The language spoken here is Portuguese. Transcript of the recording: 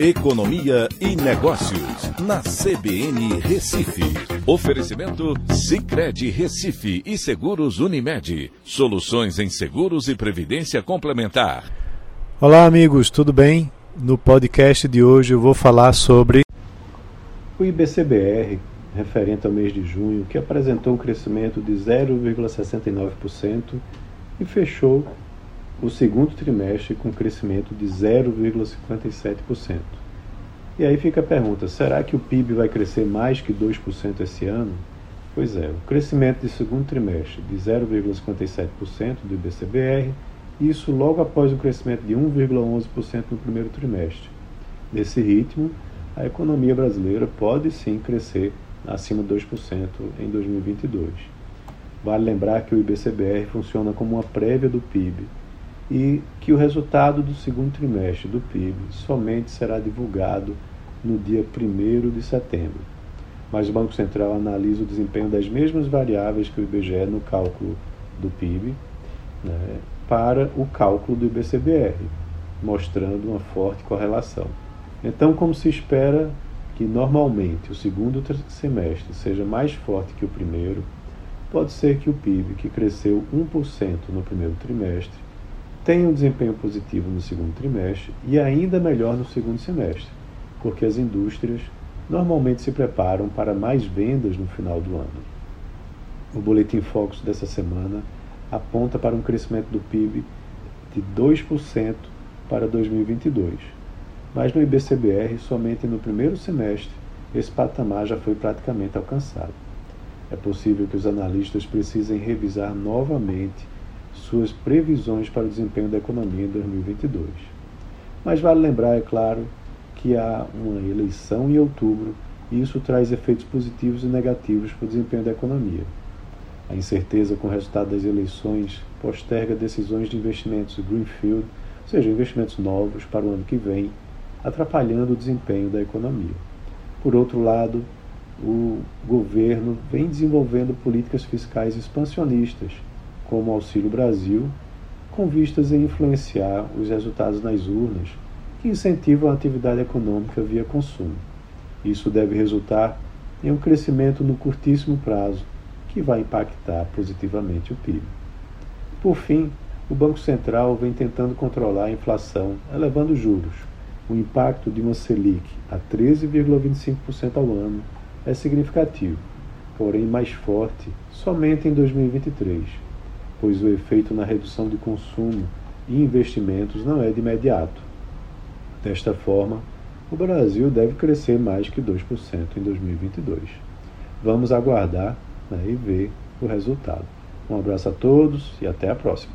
Economia e Negócios, na CBN Recife. Oferecimento Cicred Recife e Seguros Unimed. Soluções em seguros e previdência complementar. Olá, amigos, tudo bem? No podcast de hoje eu vou falar sobre o IBCBR, referente ao mês de junho, que apresentou um crescimento de 0,69% e fechou o segundo trimestre com crescimento de 0,57%. E aí fica a pergunta: será que o PIB vai crescer mais que 2% esse ano? Pois é, o crescimento de segundo trimestre de 0,57% do IBCBR, isso logo após o crescimento de 1,11% no primeiro trimestre. Nesse ritmo, a economia brasileira pode sim crescer acima de 2% em 2022. Vale lembrar que o IBCBR funciona como uma prévia do PIB e que o resultado do segundo trimestre do PIB somente será divulgado no dia 1 de setembro. Mas o Banco Central analisa o desempenho das mesmas variáveis que o IBGE no cálculo do PIB né, para o cálculo do IBCBR, mostrando uma forte correlação. Então, como se espera que normalmente o segundo semestre seja mais forte que o primeiro, pode ser que o PIB, que cresceu 1% no primeiro trimestre, tem um desempenho positivo no segundo trimestre e ainda melhor no segundo semestre, porque as indústrias normalmente se preparam para mais vendas no final do ano. O Boletim Focus dessa semana aponta para um crescimento do PIB de 2% para 2022, mas no IBCBR, somente no primeiro semestre, esse patamar já foi praticamente alcançado. É possível que os analistas precisem revisar novamente suas previsões para o desempenho da economia em 2022. Mas vale lembrar, é claro, que há uma eleição em outubro e isso traz efeitos positivos e negativos para o desempenho da economia. A incerteza com o resultado das eleições posterga decisões de investimentos greenfield, ou seja, investimentos novos para o ano que vem, atrapalhando o desempenho da economia. Por outro lado, o governo vem desenvolvendo políticas fiscais expansionistas como Auxílio Brasil, com vistas em influenciar os resultados nas urnas, que incentivam a atividade econômica via consumo. Isso deve resultar em um crescimento no curtíssimo prazo, que vai impactar positivamente o PIB. Por fim, o Banco Central vem tentando controlar a inflação, elevando juros. O impacto de uma Selic a 13,25% ao ano é significativo, porém mais forte somente em 2023 pois o efeito na redução de consumo e investimentos não é de imediato. Desta forma, o Brasil deve crescer mais que 2% em 2022. Vamos aguardar né, e ver o resultado. Um abraço a todos e até a próxima.